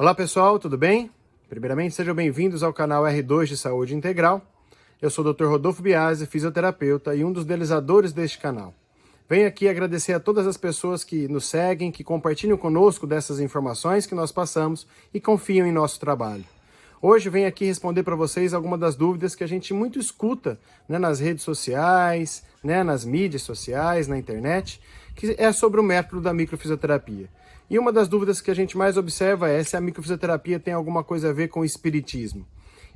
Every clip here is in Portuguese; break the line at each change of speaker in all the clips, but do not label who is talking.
Olá pessoal, tudo bem? Primeiramente, sejam bem-vindos ao canal R2 de Saúde Integral. Eu sou o Dr. Rodolfo Biasi, fisioterapeuta e um dos idealizadores deste canal. Venho aqui agradecer a todas as pessoas que nos seguem, que compartilham conosco dessas informações que nós passamos e confiam em nosso trabalho. Hoje venho aqui responder para vocês algumas das dúvidas que a gente muito escuta né, nas redes sociais, né, nas mídias sociais, na internet, que é sobre o método da microfisioterapia. E uma das dúvidas que a gente mais observa é se a microfisioterapia tem alguma coisa a ver com o espiritismo.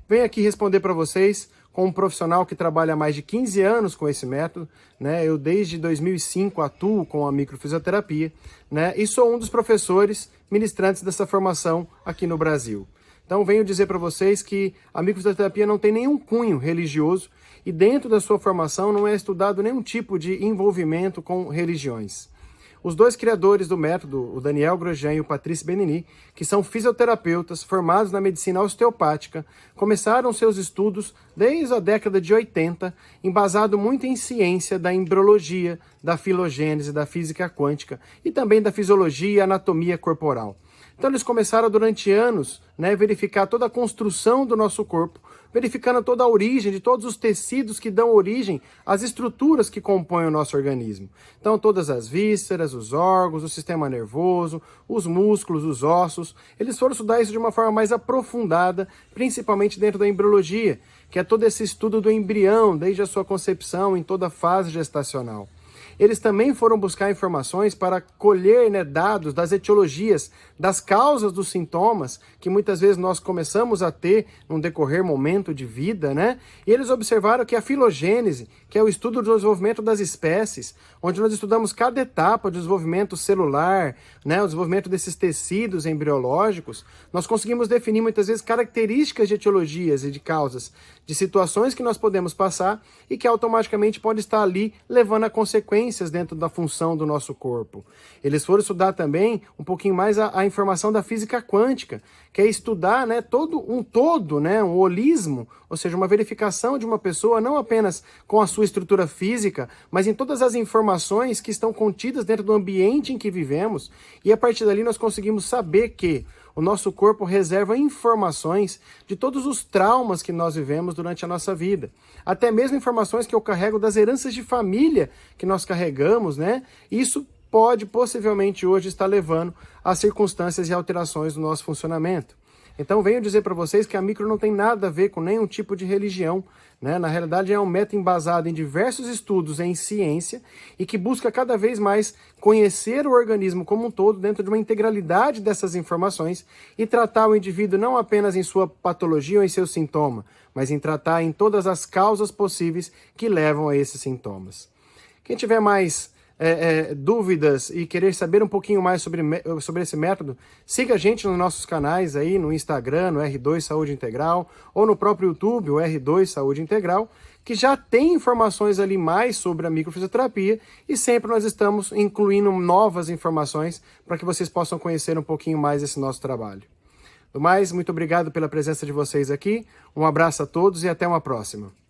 Venho aqui responder para vocês com um profissional que trabalha há mais de 15 anos com esse método, né? Eu desde 2005 atuo com a microfisioterapia, né? E sou um dos professores ministrantes dessa formação aqui no Brasil. Então venho dizer para vocês que a microfisioterapia não tem nenhum cunho religioso e dentro da sua formação não é estudado nenhum tipo de envolvimento com religiões. Os dois criadores do método, o Daniel Grosjean e o Patrício Benini, que são fisioterapeutas formados na medicina osteopática, começaram seus estudos desde a década de 80, embasado muito em ciência da embriologia, da filogênese, da física quântica e também da fisiologia e anatomia corporal. Então eles começaram durante anos né, verificar toda a construção do nosso corpo, verificando toda a origem de todos os tecidos que dão origem às estruturas que compõem o nosso organismo. Então todas as vísceras, os órgãos, o sistema nervoso, os músculos, os ossos, eles foram estudar isso de uma forma mais aprofundada, principalmente dentro da embriologia, que é todo esse estudo do embrião, desde a sua concepção em toda a fase gestacional. Eles também foram buscar informações para colher né, dados das etiologias, das causas dos sintomas que muitas vezes nós começamos a ter num decorrer momento de vida, né? E eles observaram que a filogênese, que é o estudo do desenvolvimento das espécies, onde nós estudamos cada etapa do desenvolvimento celular, né, o desenvolvimento desses tecidos embriológicos, nós conseguimos definir muitas vezes características de etiologias e de causas de situações que nós podemos passar e que automaticamente pode estar ali levando a consequências dentro da função do nosso corpo. Eles foram estudar também um pouquinho mais a, a informação da física quântica, que é estudar né, todo um todo, né, um holismo, ou seja, uma verificação de uma pessoa não apenas com a sua estrutura física, mas em todas as informações que estão contidas dentro do ambiente em que vivemos, e a partir dali nós conseguimos saber que o nosso corpo reserva informações de todos os traumas que nós vivemos durante a nossa vida. Até mesmo informações que eu carrego das heranças de família que nós carregamos, né? Isso pode possivelmente hoje estar levando a circunstâncias e alterações do nosso funcionamento. Então venho dizer para vocês que a micro não tem nada a ver com nenhum tipo de religião. Né? Na realidade, é um método embasado em diversos estudos em ciência e que busca cada vez mais conhecer o organismo como um todo dentro de uma integralidade dessas informações e tratar o indivíduo não apenas em sua patologia ou em seu sintoma, mas em tratar em todas as causas possíveis que levam a esses sintomas. Quem tiver mais é, é, dúvidas e querer saber um pouquinho mais sobre, sobre esse método, siga a gente nos nossos canais aí, no Instagram, no R2 Saúde Integral, ou no próprio YouTube, o R2 Saúde Integral, que já tem informações ali mais sobre a microfisioterapia e sempre nós estamos incluindo novas informações para que vocês possam conhecer um pouquinho mais esse nosso trabalho. Do mais, muito obrigado pela presença de vocês aqui, um abraço a todos e até uma próxima.